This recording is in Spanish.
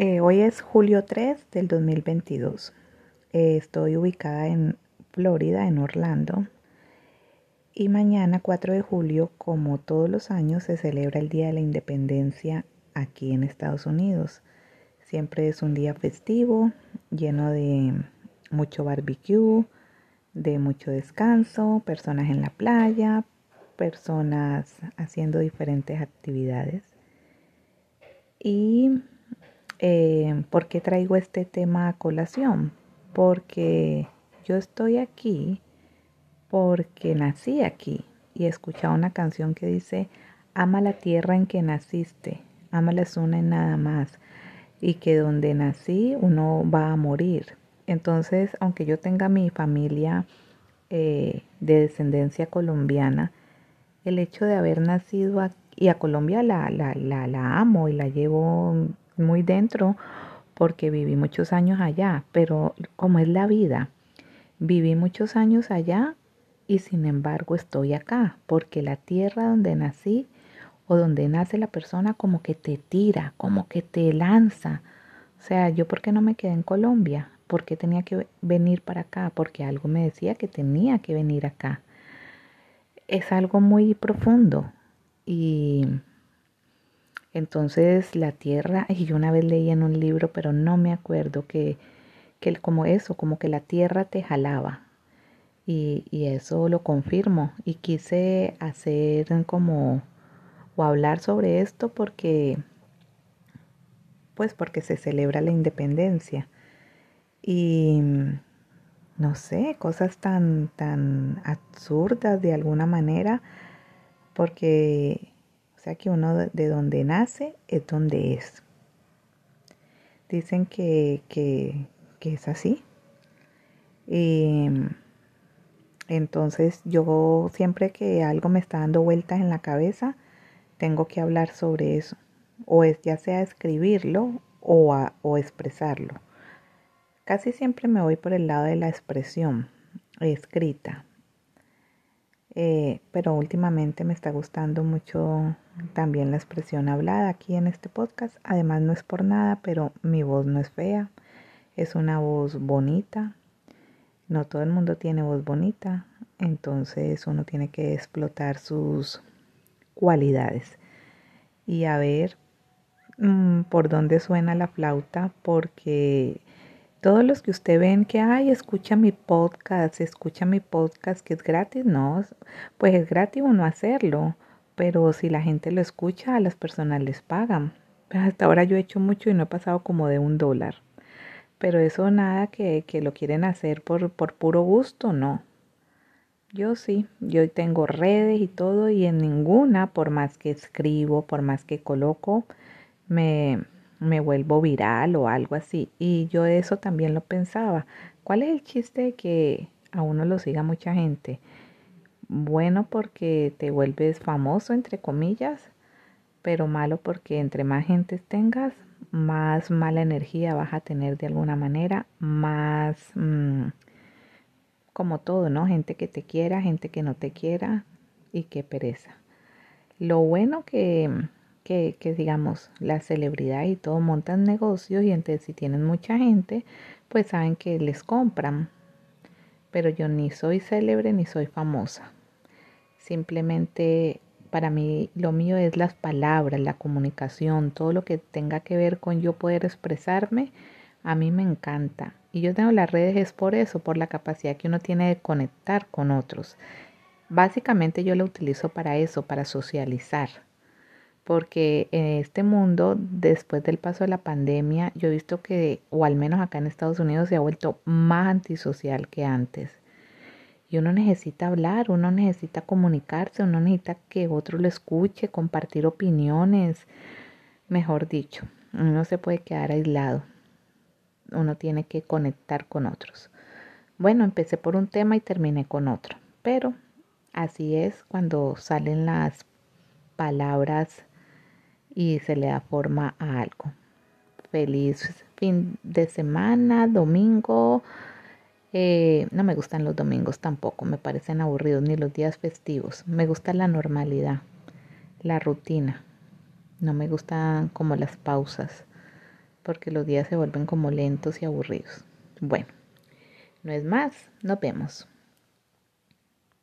Eh, hoy es julio 3 del 2022. Eh, estoy ubicada en Florida, en Orlando. Y mañana, 4 de julio, como todos los años, se celebra el Día de la Independencia aquí en Estados Unidos. Siempre es un día festivo, lleno de mucho barbecue, de mucho descanso, personas en la playa, personas haciendo diferentes actividades. Y eh, ¿Por qué traigo este tema a colación? Porque yo estoy aquí porque nací aquí y he escuchado una canción que dice, ama la tierra en que naciste, ama la zona en nada más, y que donde nací uno va a morir. Entonces, aunque yo tenga mi familia eh, de descendencia colombiana, el hecho de haber nacido aquí, y a Colombia la, la, la, la amo y la llevo muy dentro porque viví muchos años allá, pero como es la vida, viví muchos años allá y sin embargo estoy acá, porque la tierra donde nací o donde nace la persona como que te tira, como que te lanza. O sea, yo por qué no me quedé en Colombia, por qué tenía que venir para acá, porque algo me decía que tenía que venir acá. Es algo muy profundo y entonces la tierra, y yo una vez leí en un libro, pero no me acuerdo que, que como eso, como que la tierra te jalaba. Y, y eso lo confirmo. Y quise hacer como, o hablar sobre esto porque, pues porque se celebra la independencia. Y no sé, cosas tan, tan absurdas de alguna manera, porque que uno de donde nace es donde es. Dicen que, que, es así. Y entonces yo siempre que algo me está dando vueltas en la cabeza, tengo que hablar sobre eso. O es ya sea escribirlo o, o expresarlo. Casi siempre me voy por el lado de la expresión escrita. Eh, pero últimamente me está gustando mucho también la expresión hablada aquí en este podcast. Además no es por nada, pero mi voz no es fea, es una voz bonita. No todo el mundo tiene voz bonita, entonces uno tiene que explotar sus cualidades y a ver mm, por dónde suena la flauta porque todos los que usted ven que, ay, escucha mi podcast, escucha mi podcast que es gratis, no, pues es gratis uno hacerlo, pero si la gente lo escucha, a las personas les pagan. Pues hasta ahora yo he hecho mucho y no he pasado como de un dólar. Pero eso nada que, que lo quieren hacer por, por puro gusto, no. Yo sí, yo tengo redes y todo y en ninguna, por más que escribo, por más que coloco, me, me vuelvo viral o algo así. Y yo eso también lo pensaba. ¿Cuál es el chiste de que a uno lo siga mucha gente? Bueno porque te vuelves famoso, entre comillas, pero malo porque entre más gente tengas, más mala energía vas a tener de alguna manera, más mm, como todo, ¿no? Gente que te quiera, gente que no te quiera y qué pereza. Lo bueno que que, digamos la celebridad y todo montan negocios y entonces si tienen mucha gente pues saben que les compran. Pero yo ni soy célebre ni soy famosa. Simplemente para mí lo mío es las palabras la comunicación todo lo que tenga que ver con yo poder expresarme a mí me encanta. Y yo tengo las redes es por eso por la capacidad que uno tiene de conectar con otros. Básicamente yo lo utilizo para eso para socializar porque en este mundo, después del paso de la pandemia, yo he visto que, o al menos acá en Estados Unidos, se ha vuelto más antisocial que antes. Y uno necesita hablar, uno necesita comunicarse, uno necesita que otro lo escuche, compartir opiniones, mejor dicho, uno no se puede quedar aislado, uno tiene que conectar con otros. Bueno, empecé por un tema y terminé con otro, pero así es cuando salen las palabras y se le da forma a algo. Feliz fin de semana, domingo. Eh, no me gustan los domingos tampoco, me parecen aburridos ni los días festivos. Me gusta la normalidad, la rutina. No me gustan como las pausas, porque los días se vuelven como lentos y aburridos. Bueno, no es más, nos vemos.